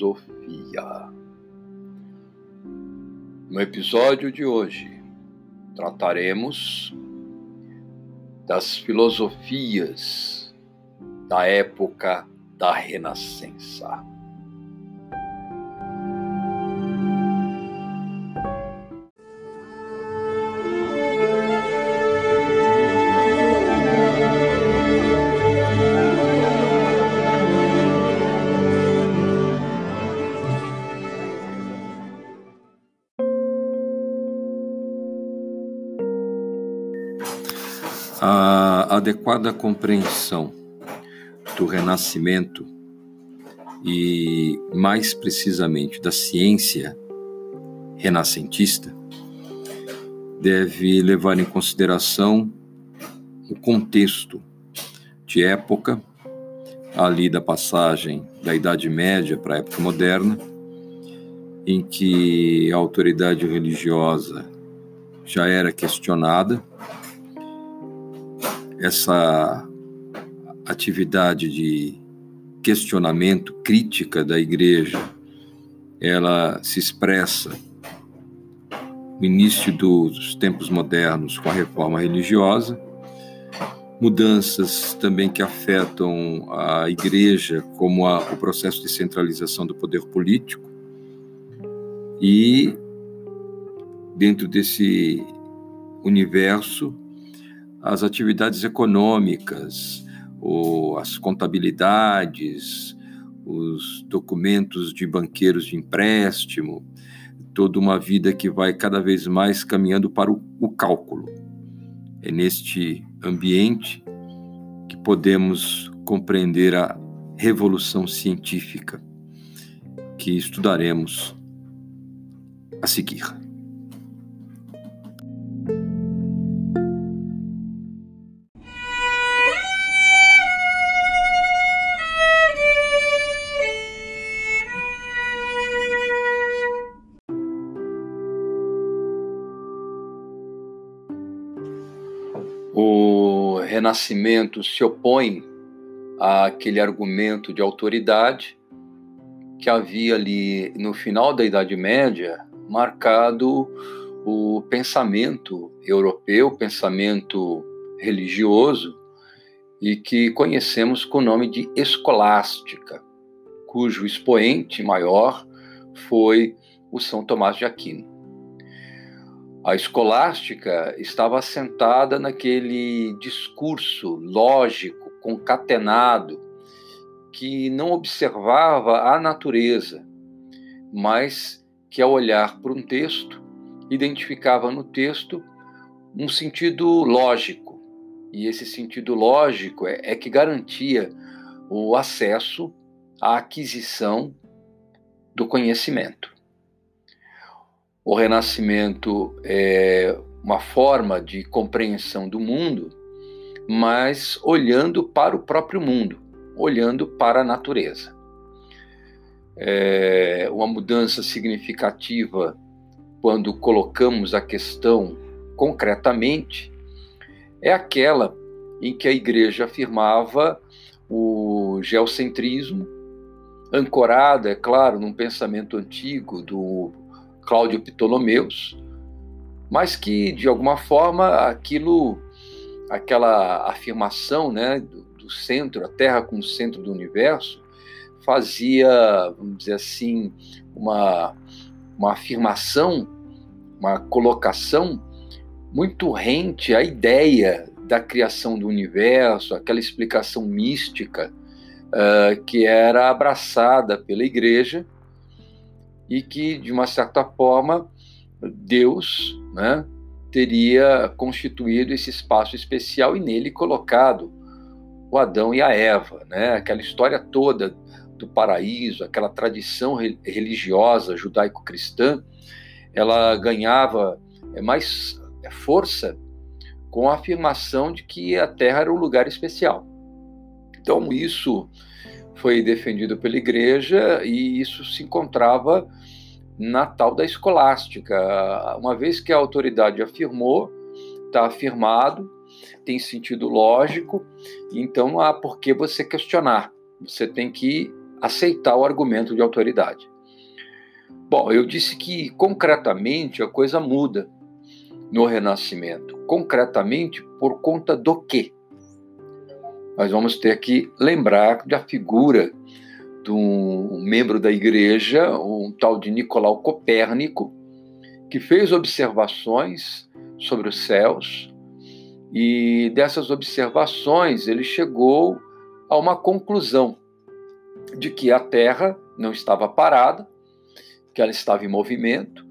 Filosofia. No episódio de hoje, trataremos das filosofias da época da Renascença. Adequada compreensão do renascimento e, mais precisamente, da ciência renascentista deve levar em consideração o contexto de época, ali da passagem da Idade Média para a época moderna, em que a autoridade religiosa já era questionada essa atividade de questionamento, crítica da igreja, ela se expressa no início dos tempos modernos com a reforma religiosa, mudanças também que afetam a igreja, como a, o processo de centralização do poder político, e dentro desse universo, as atividades econômicas, ou as contabilidades, os documentos de banqueiros de empréstimo, toda uma vida que vai cada vez mais caminhando para o, o cálculo. É neste ambiente que podemos compreender a revolução científica que estudaremos a seguir. O Renascimento se opõe àquele argumento de autoridade que havia ali no final da Idade Média marcado o pensamento europeu, pensamento religioso, e que conhecemos com o nome de escolástica, cujo expoente maior foi o São Tomás de Aquino. A escolástica estava assentada naquele discurso lógico, concatenado, que não observava a natureza, mas que, ao olhar para um texto, identificava no texto um sentido lógico. E esse sentido lógico é, é que garantia o acesso à aquisição do conhecimento. O renascimento é uma forma de compreensão do mundo, mas olhando para o próprio mundo, olhando para a natureza. É uma mudança significativa quando colocamos a questão concretamente é aquela em que a igreja afirmava o geocentrismo, ancorada, é claro, num pensamento antigo do Cláudio Ptolomeus, mas que de alguma forma aquilo, aquela afirmação, né, do, do centro, a Terra como centro do universo, fazia, vamos dizer assim, uma uma afirmação, uma colocação muito rente à ideia da criação do universo, aquela explicação mística uh, que era abraçada pela igreja e que, de uma certa forma, Deus né, teria constituído esse espaço especial e nele colocado o Adão e a Eva, né? aquela história toda do paraíso, aquela tradição religiosa judaico-cristã, ela ganhava é, mais é, força com a afirmação de que a Terra era um lugar especial. Então, isso foi defendido pela igreja e isso se encontrava na tal da escolástica. Uma vez que a autoridade afirmou, está afirmado, tem sentido lógico, então não há por que você questionar. Você tem que aceitar o argumento de autoridade. Bom, eu disse que concretamente a coisa muda no Renascimento. Concretamente por conta do quê? Nós vamos ter que lembrar da figura de um membro da igreja, um tal de Nicolau Copérnico, que fez observações sobre os céus e dessas observações ele chegou a uma conclusão de que a Terra não estava parada, que ela estava em movimento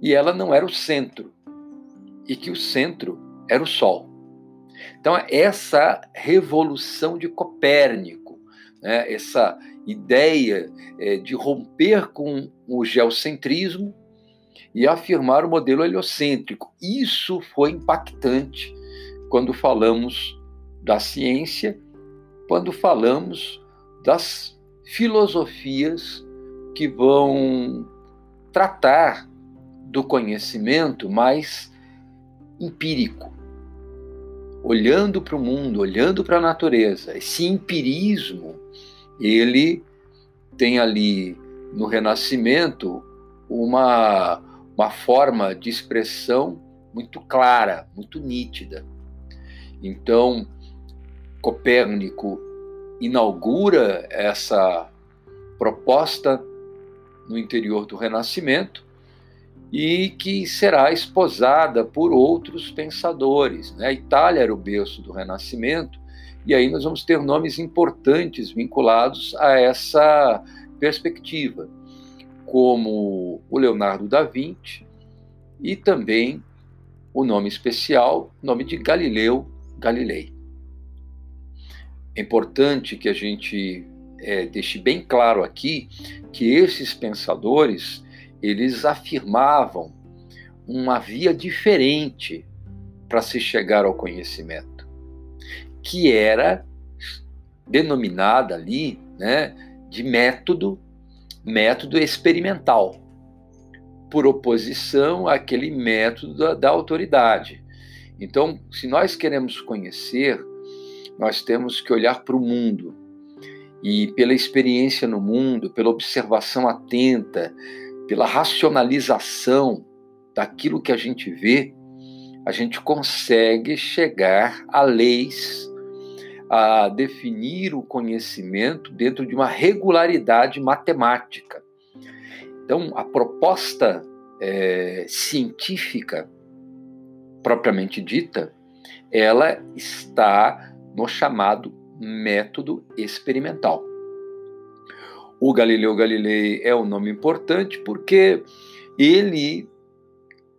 e ela não era o centro, e que o centro era o Sol. Então, essa revolução de Copérnico, né, essa ideia é, de romper com o geocentrismo e afirmar o modelo heliocêntrico. Isso foi impactante quando falamos da ciência, quando falamos das filosofias que vão tratar do conhecimento mais empírico, olhando para o mundo, olhando para a natureza. Esse empirismo, ele tem ali no Renascimento uma, uma forma de expressão muito clara, muito nítida. Então, Copérnico inaugura essa proposta no interior do Renascimento e que será esposada por outros pensadores. Né? A Itália era o berço do Renascimento, e aí nós vamos ter nomes importantes vinculados a essa perspectiva, como o Leonardo da Vinci e também o nome especial, nome de Galileu Galilei. É importante que a gente é, deixe bem claro aqui que esses pensadores eles afirmavam uma via diferente para se chegar ao conhecimento, que era denominada ali, né, de método, método experimental, por oposição àquele método da, da autoridade. Então, se nós queremos conhecer, nós temos que olhar para o mundo e pela experiência no mundo, pela observação atenta, pela racionalização daquilo que a gente vê, a gente consegue chegar a leis, a definir o conhecimento dentro de uma regularidade matemática. Então, a proposta é, científica, propriamente dita, ela está no chamado método experimental. O Galileu Galilei é um nome importante porque ele,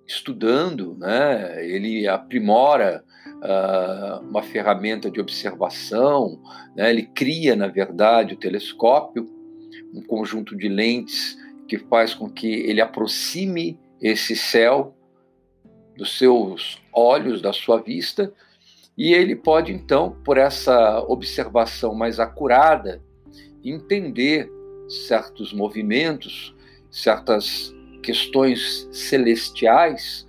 estudando, né, ele aprimora uh, uma ferramenta de observação, né, ele cria, na verdade, o telescópio, um conjunto de lentes que faz com que ele aproxime esse céu dos seus olhos, da sua vista, e ele pode, então, por essa observação mais acurada, entender certos movimentos, certas questões celestiais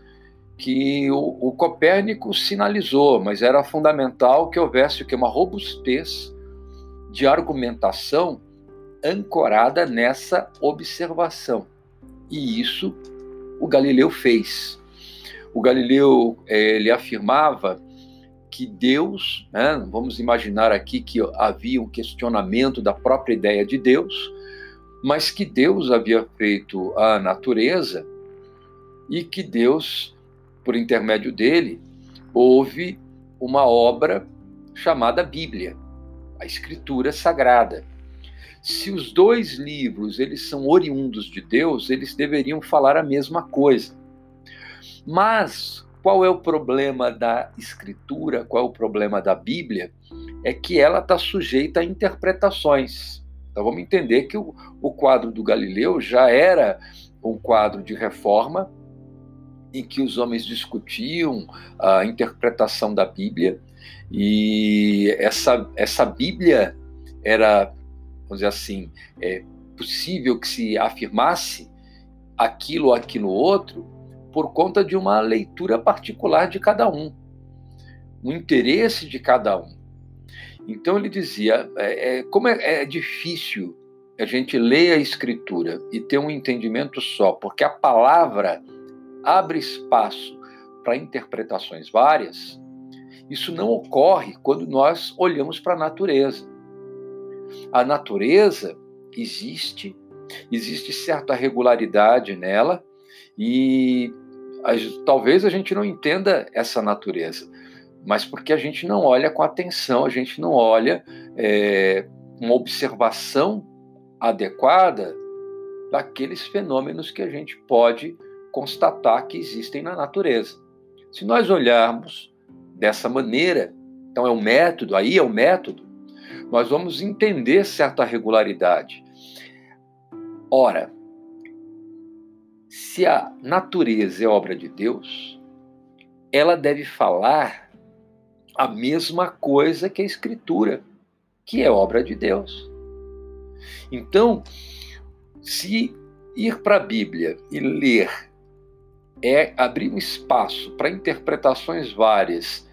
que o, o, Copérnico sinalizou, mas era fundamental que houvesse que uma robustez de argumentação ancorada nessa observação. E isso o Galileu fez. O Galileu eh, ele afirmava que Deus, né, vamos imaginar aqui que havia um questionamento da própria ideia de Deus, mas que Deus havia feito a natureza e que Deus, por intermédio dele, houve uma obra chamada Bíblia, a Escritura Sagrada. Se os dois livros eles são oriundos de Deus, eles deveriam falar a mesma coisa. Mas qual é o problema da escritura? Qual é o problema da Bíblia? É que ela está sujeita a interpretações. Então vamos entender que o, o quadro do Galileu já era um quadro de reforma, em que os homens discutiam a interpretação da Bíblia, e essa, essa Bíblia era, vamos dizer assim, é possível que se afirmasse aquilo ou aquilo outro por conta de uma leitura particular de cada um. o interesse de cada um. Então ele dizia, é, é, como é, é difícil a gente ler a escritura e ter um entendimento só, porque a palavra abre espaço para interpretações várias, isso não ocorre quando nós olhamos para a natureza. A natureza existe, existe certa regularidade nela e talvez a gente não entenda essa natureza, mas porque a gente não olha com atenção, a gente não olha é, uma observação adequada daqueles fenômenos que a gente pode constatar que existem na natureza. Se nós olharmos dessa maneira, então é o método, aí é o método, nós vamos entender certa regularidade. Ora, se a natureza é obra de Deus, ela deve falar a mesma coisa que a Escritura, que é obra de Deus. Então, se ir para a Bíblia e ler é abrir um espaço para interpretações várias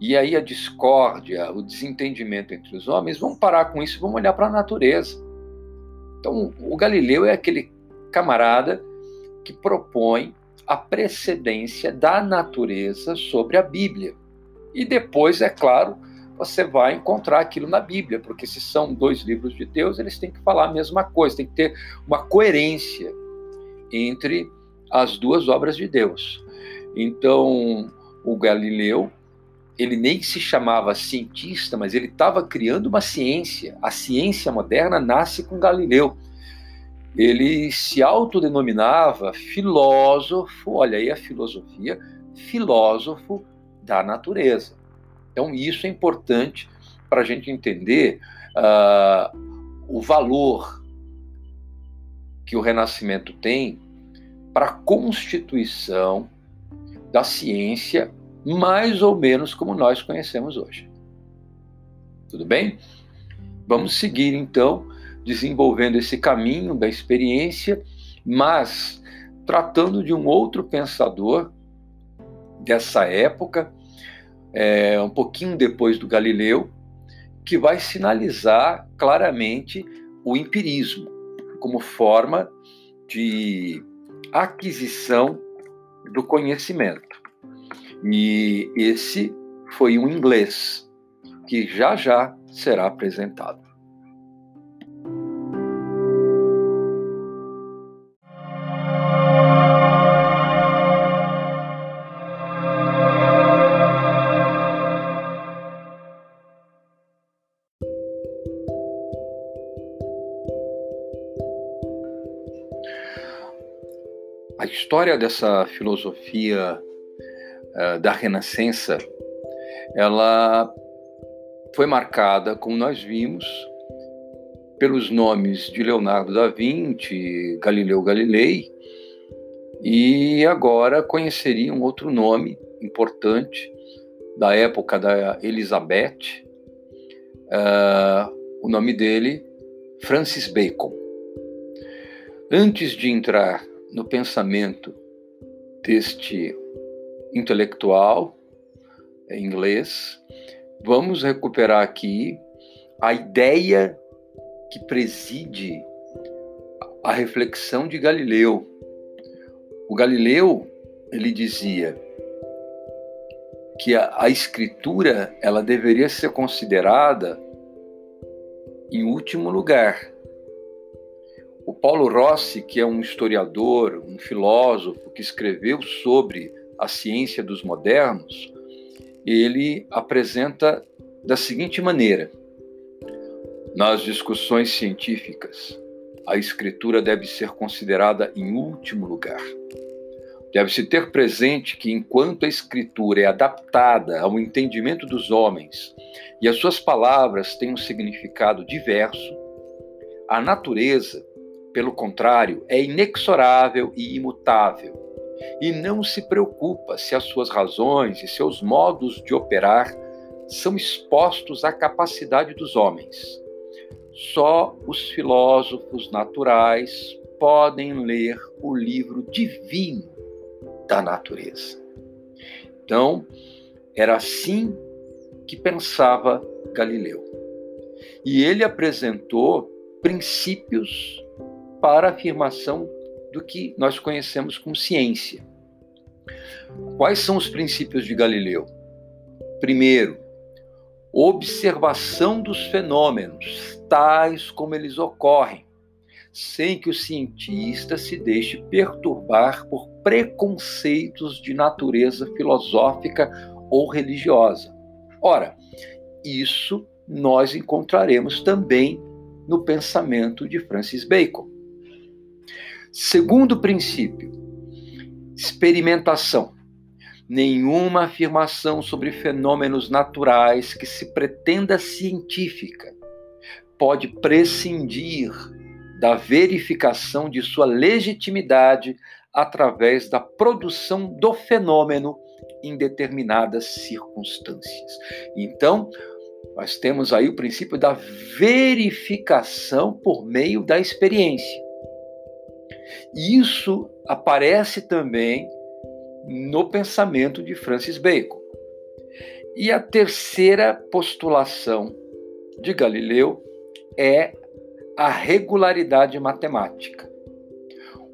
e aí a discórdia, o desentendimento entre os homens, vamos parar com isso, vamos olhar para a natureza. Então, o Galileu é aquele camarada que propõe a precedência da natureza sobre a Bíblia. E depois, é claro, você vai encontrar aquilo na Bíblia, porque se são dois livros de Deus, eles têm que falar a mesma coisa, tem que ter uma coerência entre as duas obras de Deus. Então, o Galileu, ele nem se chamava cientista, mas ele estava criando uma ciência. A ciência moderna nasce com Galileu. Ele se autodenominava filósofo, olha aí a filosofia, filósofo da natureza. Então, isso é importante para a gente entender uh, o valor que o Renascimento tem para a constituição da ciência, mais ou menos como nós conhecemos hoje. Tudo bem? Vamos seguir então desenvolvendo esse caminho da experiência, mas tratando de um outro pensador dessa época, é, um pouquinho depois do Galileu, que vai sinalizar claramente o empirismo como forma de aquisição do conhecimento. E esse foi um inglês que já já será apresentado. História dessa filosofia uh, da Renascença, ela foi marcada, como nós vimos, pelos nomes de Leonardo da Vinci, Galileu Galilei, e agora conheceria um outro nome importante da época da Elizabeth, uh, o nome dele, Francis Bacon. Antes de entrar no pensamento deste intelectual inglês, vamos recuperar aqui a ideia que preside a reflexão de Galileu. O Galileu, ele dizia que a, a escritura ela deveria ser considerada em último lugar o Paulo Rossi, que é um historiador, um filósofo que escreveu sobre a ciência dos modernos, ele apresenta da seguinte maneira: nas discussões científicas, a escritura deve ser considerada em último lugar. Deve-se ter presente que, enquanto a escritura é adaptada ao entendimento dos homens e as suas palavras têm um significado diverso, a natureza pelo contrário, é inexorável e imutável, e não se preocupa se as suas razões e seus modos de operar são expostos à capacidade dos homens. Só os filósofos naturais podem ler o livro divino da natureza. Então, era assim que pensava Galileu. E ele apresentou princípios para a afirmação do que nós conhecemos como ciência. Quais são os princípios de Galileu? Primeiro, observação dos fenômenos, tais como eles ocorrem, sem que o cientista se deixe perturbar por preconceitos de natureza filosófica ou religiosa. Ora, isso nós encontraremos também no pensamento de Francis Bacon. Segundo princípio, experimentação. Nenhuma afirmação sobre fenômenos naturais que se pretenda científica pode prescindir da verificação de sua legitimidade através da produção do fenômeno em determinadas circunstâncias. Então, nós temos aí o princípio da verificação por meio da experiência. Isso aparece também no pensamento de Francis Bacon. E a terceira postulação de Galileu é a regularidade matemática.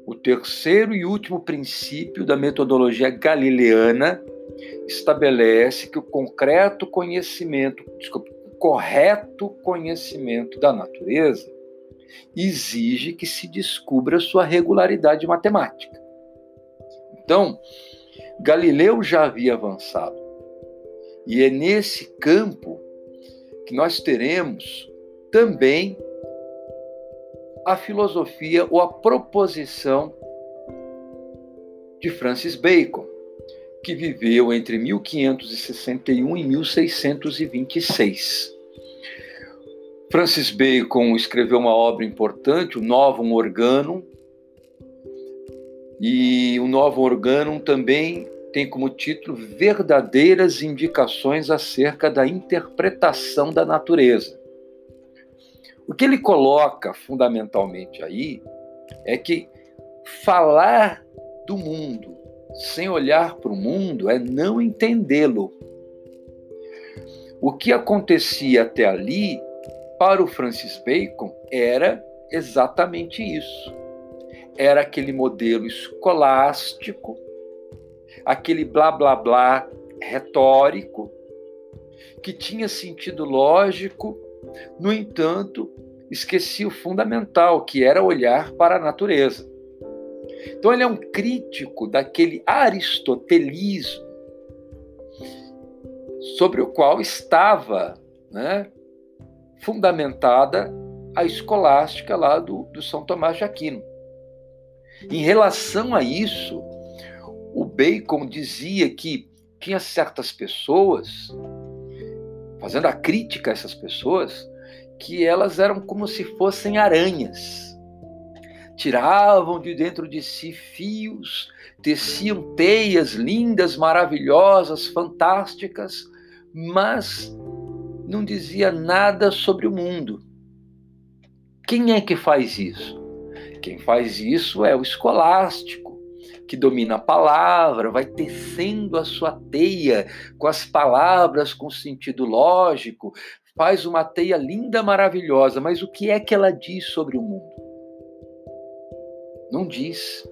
O terceiro e último princípio da metodologia galileana estabelece que o concreto conhecimento, desculpa, correto conhecimento da natureza exige que se descubra sua regularidade matemática. Então, Galileu já havia avançado. E é nesse campo que nós teremos também a filosofia ou a proposição de Francis Bacon, que viveu entre 1561 e 1626. Francis Bacon escreveu uma obra importante, o Novum Organum, e o Novum Organum também tem como título Verdadeiras Indicações acerca da interpretação da natureza. O que ele coloca fundamentalmente aí é que falar do mundo sem olhar para o mundo é não entendê-lo. O que acontecia até ali, para o Francis Bacon, era exatamente isso. Era aquele modelo escolástico, aquele blá blá blá retórico, que tinha sentido lógico, no entanto, esqueci o fundamental, que era olhar para a natureza. Então, ele é um crítico daquele aristotelismo sobre o qual estava né, fundamentada a escolástica lá do, do São Tomás de Aquino. Em relação a isso, o Bacon dizia que tinha certas pessoas fazendo a crítica a essas pessoas, que elas eram como se fossem aranhas. Tiravam de dentro de si fios, teciam teias lindas, maravilhosas, fantásticas, mas não dizia nada sobre o mundo. Quem é que faz isso? Quem faz isso é o escolástico que domina a palavra, vai tecendo a sua teia com as palavras com sentido lógico, faz uma teia linda, maravilhosa, mas o que é que ela diz sobre o mundo? Não diz.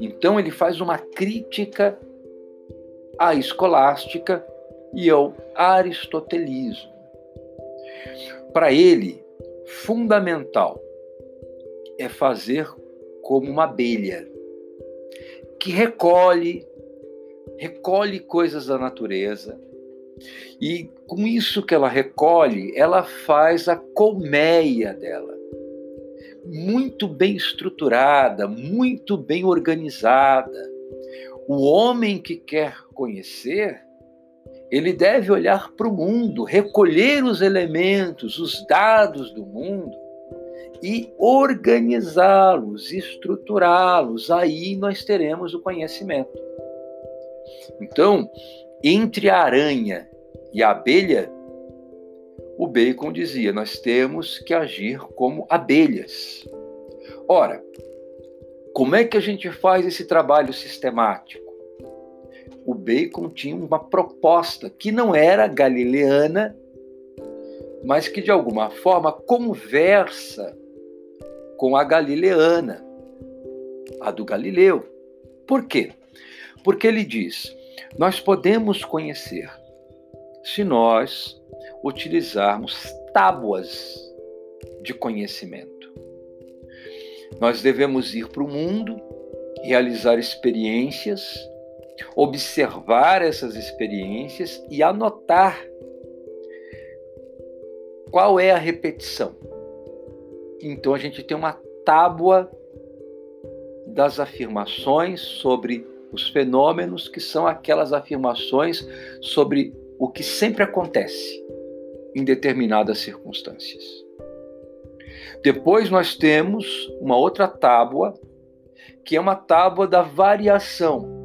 Então ele faz uma crítica à escolástica e ao aristotelismo. Para ele, fundamental é fazer como uma abelha que recolhe, recolhe coisas da natureza. E com isso que ela recolhe, ela faz a colmeia dela. Muito bem estruturada, muito bem organizada. O homem que quer conhecer, ele deve olhar para o mundo, recolher os elementos, os dados do mundo e organizá-los, estruturá-los. Aí nós teremos o conhecimento. Então, entre a aranha e a abelha, o Bacon dizia: nós temos que agir como abelhas. Ora, como é que a gente faz esse trabalho sistemático? O Bacon tinha uma proposta que não era galileana, mas que de alguma forma conversa com a galileana, a do Galileu. Por quê? Porque ele diz: nós podemos conhecer se nós utilizarmos tábuas de conhecimento. Nós devemos ir para o mundo, realizar experiências, observar essas experiências e anotar qual é a repetição. Então a gente tem uma tábua das afirmações sobre os fenômenos, que são aquelas afirmações sobre o que sempre acontece em determinadas circunstâncias. Depois nós temos uma outra tábua, que é uma tábua da variação.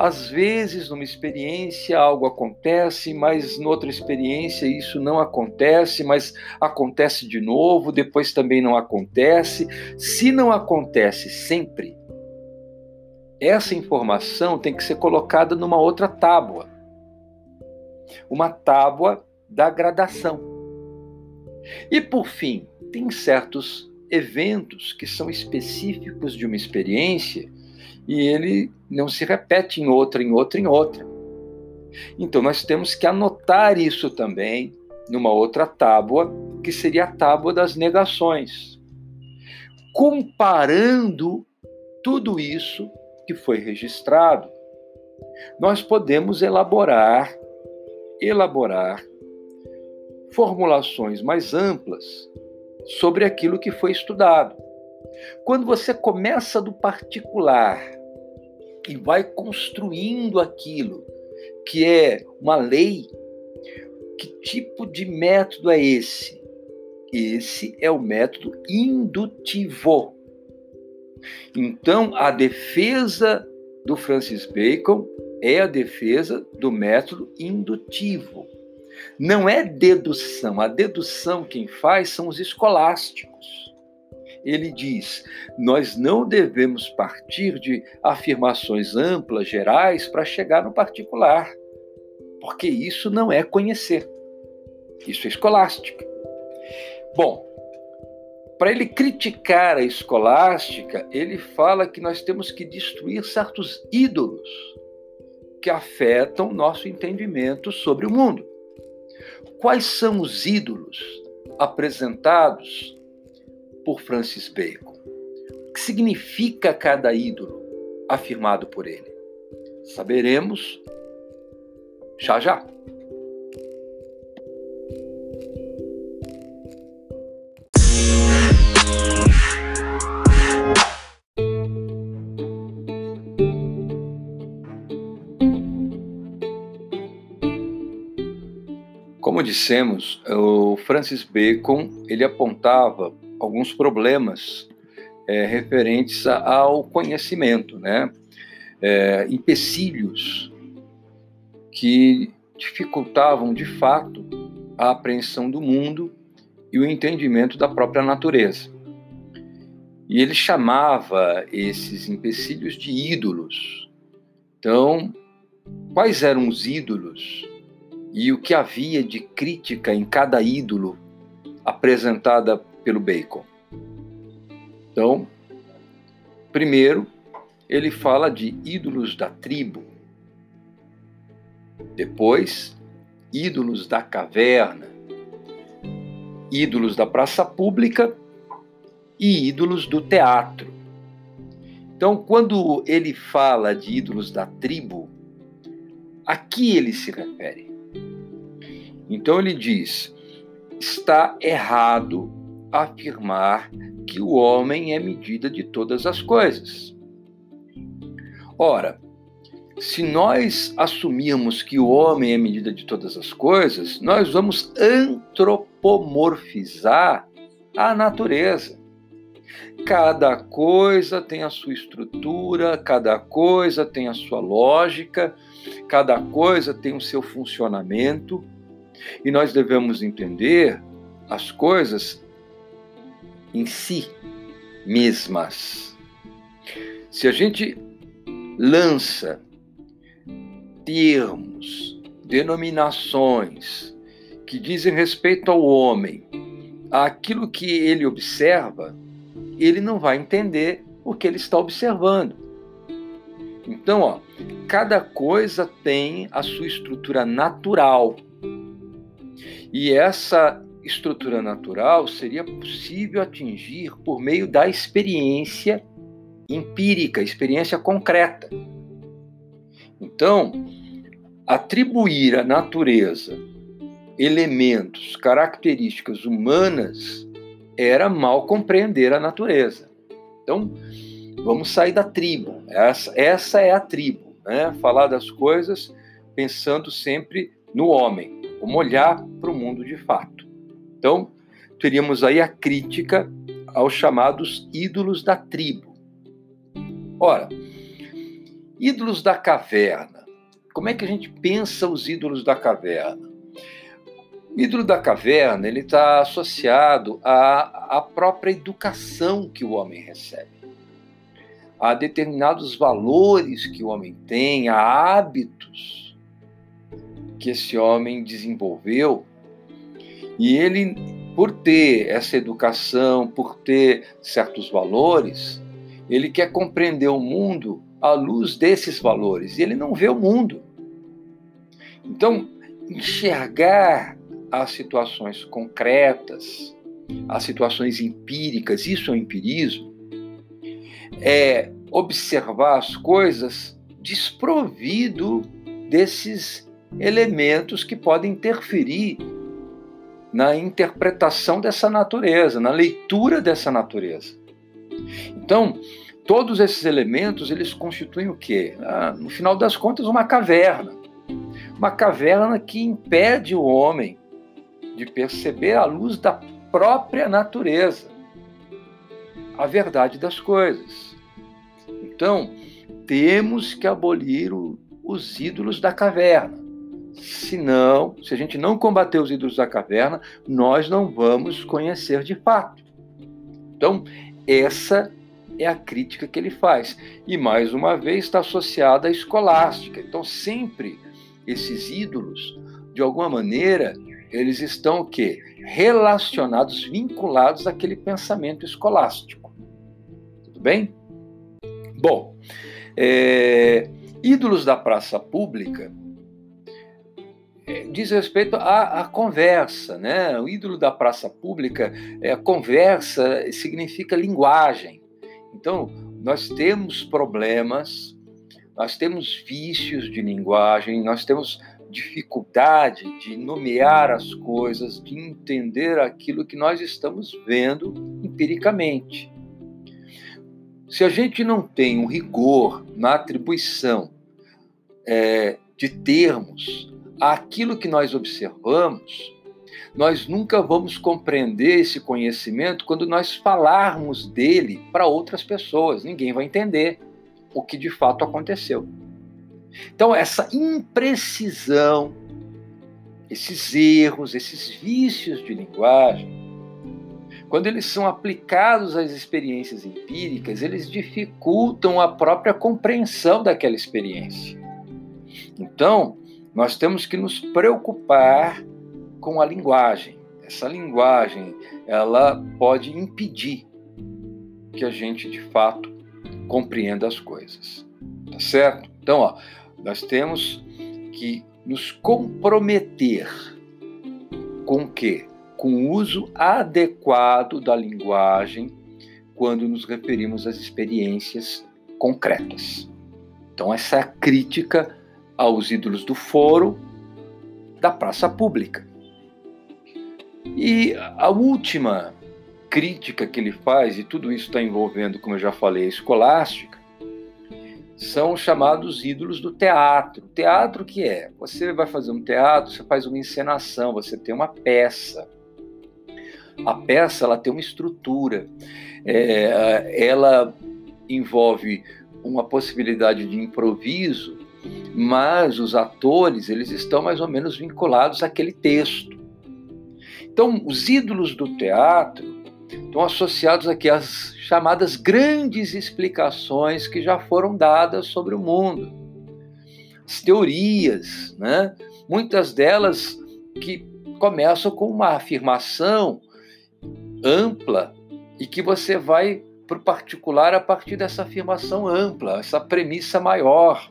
Às vezes, numa experiência, algo acontece, mas noutra experiência isso não acontece, mas acontece de novo, depois também não acontece. Se não acontece sempre, essa informação tem que ser colocada numa outra tábua. Uma tábua da gradação. E por fim, tem certos eventos que são específicos de uma experiência e ele não se repete em outra, em outra, em outra. Então nós temos que anotar isso também numa outra tábua, que seria a tábua das negações. Comparando tudo isso que foi registrado, nós podemos elaborar elaborar formulações mais amplas sobre aquilo que foi estudado. Quando você começa do particular e vai construindo aquilo que é uma lei, que tipo de método é esse? Esse é o método indutivo. Então, a defesa do Francis Bacon é a defesa do método indutivo. Não é dedução. A dedução quem faz são os escolásticos. Ele diz: nós não devemos partir de afirmações amplas, gerais, para chegar no particular, porque isso não é conhecer. Isso é escolástica. Bom, para ele criticar a escolástica, ele fala que nós temos que destruir certos ídolos que afetam nosso entendimento sobre o mundo. Quais são os ídolos apresentados por Francis Bacon? O que significa cada ídolo afirmado por ele? Saberemos já já. Como dissemos, o Francis Bacon ele apontava alguns problemas é, referentes ao conhecimento, né? É, empecilhos que dificultavam de fato a apreensão do mundo e o entendimento da própria natureza. E ele chamava esses empecilhos de ídolos. Então, quais eram os ídolos e o que havia de crítica em cada ídolo apresentada pelo Bacon. Então, primeiro, ele fala de ídolos da tribo. Depois, ídolos da caverna, ídolos da praça pública e ídolos do teatro. Então, quando ele fala de ídolos da tribo, a que ele se refere? Então ele diz: está errado afirmar que o homem é medida de todas as coisas. Ora, se nós assumirmos que o homem é medida de todas as coisas, nós vamos antropomorfizar a natureza. Cada coisa tem a sua estrutura, cada coisa tem a sua lógica, cada coisa tem o seu funcionamento. E nós devemos entender as coisas em si mesmas. Se a gente lança termos, denominações que dizem respeito ao homem, aquilo que ele observa, ele não vai entender o que ele está observando. Então, ó, cada coisa tem a sua estrutura natural. E essa estrutura natural seria possível atingir por meio da experiência empírica, experiência concreta. Então, atribuir à natureza elementos, características humanas era mal compreender a natureza. Então, vamos sair da tribo. Essa, essa é a tribo, né? Falar das coisas pensando sempre no homem, como olhar para o mundo de fato. Então, teríamos aí a crítica aos chamados ídolos da tribo. Ora, ídolos da caverna. Como é que a gente pensa os ídolos da caverna? O ídolo da caverna ele está associado à, à própria educação que o homem recebe, a determinados valores que o homem tem, a hábitos que esse homem desenvolveu. E ele, por ter essa educação, por ter certos valores, ele quer compreender o mundo à luz desses valores. E ele não vê o mundo. Então, enxergar as situações concretas, as situações empíricas, isso é o empirismo, é observar as coisas desprovido desses elementos que podem interferir na interpretação dessa natureza, na leitura dessa natureza. Então, todos esses elementos, eles constituem o quê? Ah, no final das contas, uma caverna. Uma caverna que impede o homem de perceber a luz da própria natureza, a verdade das coisas. Então, temos que abolir o, os ídolos da caverna. Senão, se a gente não combater os ídolos da caverna, nós não vamos conhecer de fato. Então, essa é a crítica que ele faz. E mais uma vez está associada à escolástica. Então, sempre esses ídolos, de alguma maneira, eles estão o quê? Relacionados, vinculados àquele pensamento escolástico. Tudo bem? Bom, é, ídolos da praça pública diz respeito à, à, conversa, né? O ídolo da praça pública, é, conversa significa linguagem. Então, nós temos problemas, nós temos vícios de linguagem, nós temos dificuldade de nomear as coisas, de entender aquilo que nós estamos vendo empiricamente. Se a gente não tem um rigor na atribuição é, de termos àquilo que nós observamos, nós nunca vamos compreender esse conhecimento quando nós falarmos dele para outras pessoas. Ninguém vai entender o que de fato aconteceu. Então, essa imprecisão, esses erros, esses vícios de linguagem, quando eles são aplicados às experiências empíricas, eles dificultam a própria compreensão daquela experiência. Então, nós temos que nos preocupar com a linguagem. Essa linguagem, ela pode impedir que a gente de fato compreenda as coisas. Tá certo? Então, ó, nós temos que nos comprometer com o quê? Com o uso adequado da linguagem quando nos referimos às experiências concretas. Então, essa é crítica aos ídolos do foro da praça pública. E a última crítica que ele faz, e tudo isso está envolvendo, como eu já falei, a escolástica, são chamados ídolos do teatro. Teatro que é? Você vai fazer um teatro, você faz uma encenação, você tem uma peça. A peça ela tem uma estrutura, é, ela envolve uma possibilidade de improviso, mas os atores eles estão mais ou menos vinculados àquele texto. Então, os ídolos do teatro estão associados aqui às chamadas grandes explicações que já foram dadas sobre o mundo. teorias, né? muitas delas que começam com uma afirmação ampla e que você vai para o particular a partir dessa afirmação ampla, essa premissa maior.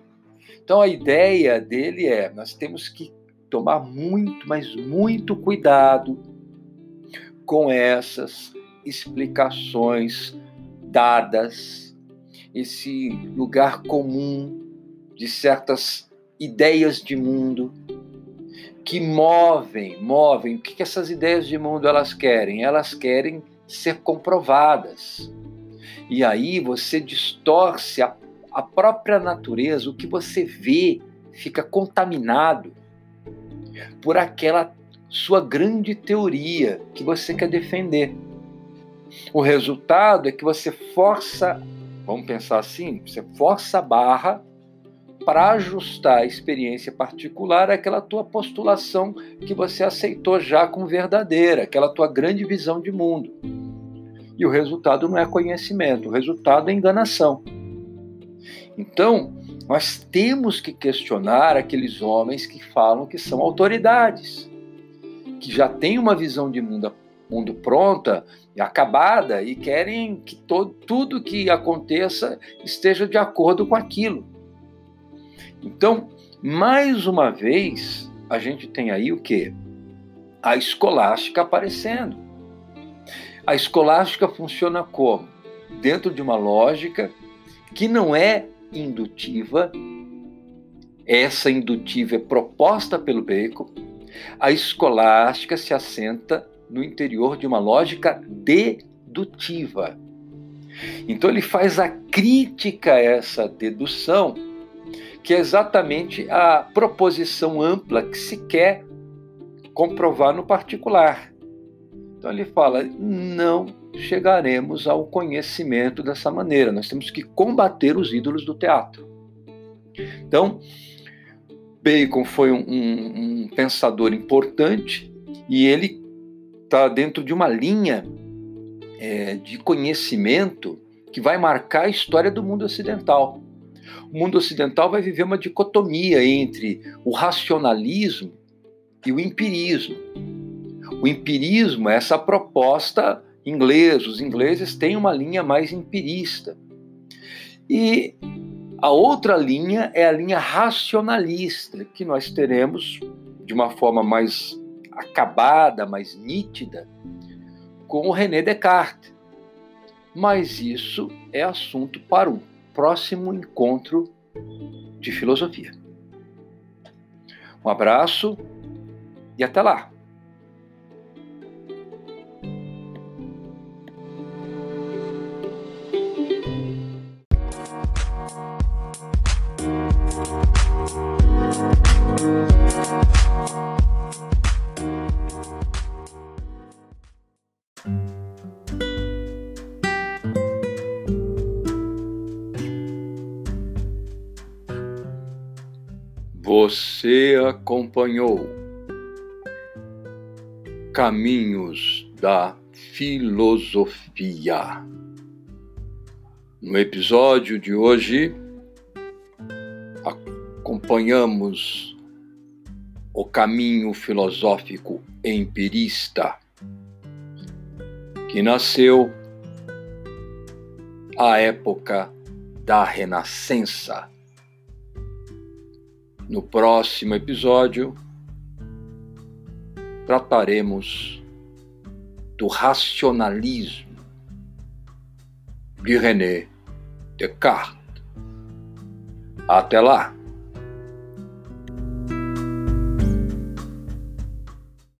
Então a ideia dele é: nós temos que tomar muito, mas muito cuidado com essas explicações dadas, esse lugar comum de certas ideias de mundo que movem, movem. O que essas ideias de mundo elas querem? Elas querem ser comprovadas. E aí você distorce a, a própria natureza, o que você vê fica contaminado por aquela sua grande teoria que você quer defender. O resultado é que você força, vamos pensar assim, você força a barra para ajustar a experiência particular àquela tua postulação que você aceitou já como verdadeira, aquela tua grande visão de mundo. E o resultado não é conhecimento, o resultado é enganação. Então, nós temos que questionar aqueles homens que falam que são autoridades, que já têm uma visão de mundo, mundo pronta e acabada e querem que todo, tudo que aconteça esteja de acordo com aquilo. Então, mais uma vez, a gente tem aí o que? A escolástica aparecendo. A escolástica funciona como? Dentro de uma lógica que não é indutiva, essa indutiva é proposta pelo Bacon, a escolástica se assenta no interior de uma lógica dedutiva. Então ele faz a crítica a essa dedução que é exatamente a proposição ampla que se quer comprovar no particular. Então ele fala: não chegaremos ao conhecimento dessa maneira, nós temos que combater os ídolos do teatro. Então, Bacon foi um, um, um pensador importante e ele está dentro de uma linha é, de conhecimento que vai marcar a história do mundo ocidental o mundo ocidental vai viver uma dicotomia entre o racionalismo e o empirismo. O empirismo é essa proposta inglesa, os ingleses têm uma linha mais empirista. E a outra linha é a linha racionalista, que nós teremos de uma forma mais acabada, mais nítida, com o René Descartes. Mas isso é assunto para um próximo encontro de filosofia. Um abraço e até lá! Você acompanhou Caminhos da Filosofia. No episódio de hoje, acompanhamos o caminho filosófico empirista, que nasceu à época da Renascença no próximo episódio, trataremos do racionalismo de René Descartes. Até lá!